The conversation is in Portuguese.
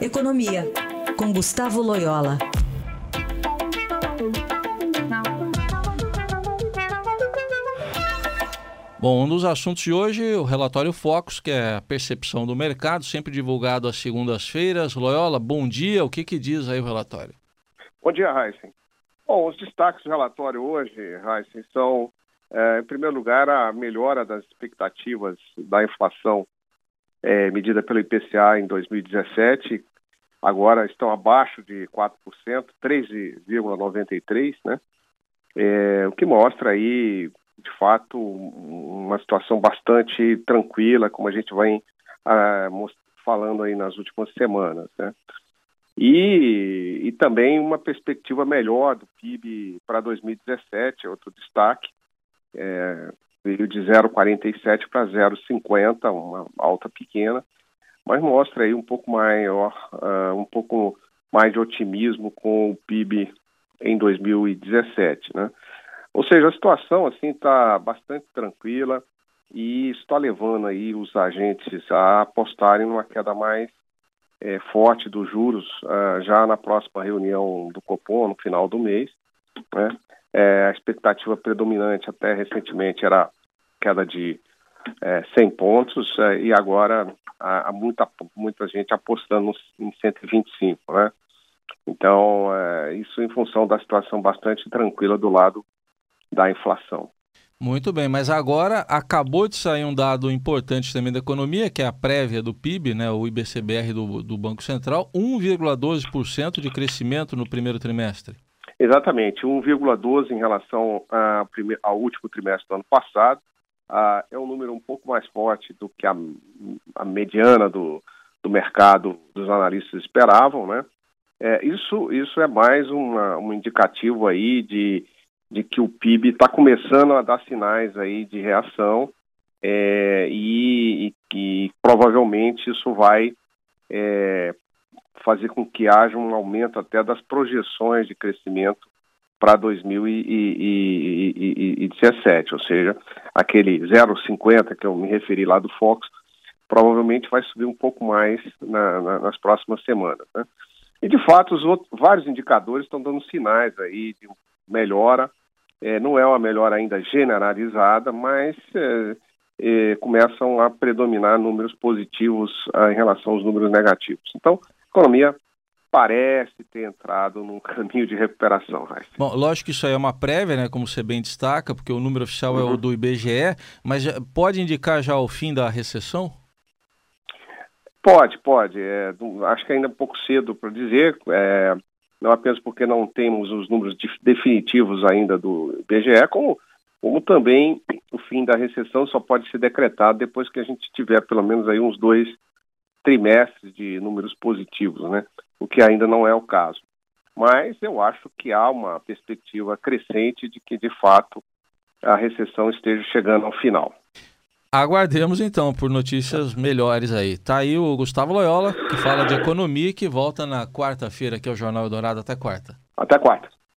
Economia, com Gustavo Loyola. Bom, um dos assuntos de hoje, o relatório Focus, que é a percepção do mercado, sempre divulgado às segundas-feiras. Loyola, bom dia. O que, que diz aí o relatório? Bom dia, Heisen. Bom, os destaques do relatório hoje, Heisen, são, é, em primeiro lugar, a melhora das expectativas da inflação é, medida pelo IPCA em 2017. Agora estão abaixo de 4%, 3,93%, né? É, o que mostra aí de fato, uma situação bastante tranquila, como a gente vai ah, falando aí nas últimas semanas, né? E, e também uma perspectiva melhor do PIB para 2017, outro destaque, é, veio de 0,47 para 0,50, uma alta pequena, mas mostra aí um pouco maior, uh, um pouco mais de otimismo com o PIB em 2017, né? Ou seja, a situação assim está bastante tranquila e está levando aí os agentes a apostarem numa queda mais é, forte dos juros uh, já na próxima reunião do Copom, no final do mês. Né? É, a expectativa predominante até recentemente era queda de é, 100 pontos é, e agora há, muita, muita gente apostando em 125, né? Então, é, isso em função da situação bastante tranquila do lado da inflação. Muito bem, mas agora acabou de sair um dado importante também da economia, que é a prévia do PIB, né, o IBCBR do, do Banco Central, 1,12% de crescimento no primeiro trimestre. Exatamente, 1,12% em relação ao último trimestre do ano passado. Uh, é um número um pouco mais forte do que a, a mediana do, do mercado dos analistas esperavam, né? É, isso, isso é mais uma, um indicativo aí de de que o PIB está começando a dar sinais aí de reação é, e, que provavelmente isso vai é, fazer com que haja um aumento até das projeções de crescimento para 2017, ou seja, aquele 0,50 que eu me referi lá do Fox, provavelmente vai subir um pouco mais na, na, nas próximas semanas. Né? E de fato, os outros, vários indicadores estão dando sinais aí de melhora é, não é uma melhora ainda generalizada, mas é, é, começam a predominar números positivos ah, em relação aos números negativos. Então, a economia parece ter entrado num caminho de recuperação. Raíssa. Bom, lógico que isso aí é uma prévia, né, como você bem destaca, porque o número oficial uhum. é o uhum. do IBGE, mas pode indicar já o fim da recessão? Pode, pode. É, acho que ainda é um pouco cedo para dizer. É, não apenas porque não temos os números definitivos ainda do IBGE, como, como também o fim da recessão só pode ser decretado depois que a gente tiver pelo menos aí uns dois trimestres de números positivos, né? O que ainda não é o caso. Mas eu acho que há uma perspectiva crescente de que, de fato, a recessão esteja chegando ao final. Aguardemos então por notícias melhores aí. Tá aí o Gustavo Loyola, que fala de economia e que volta na quarta-feira aqui ao Jornal Eldorado. Até quarta. Até quarta.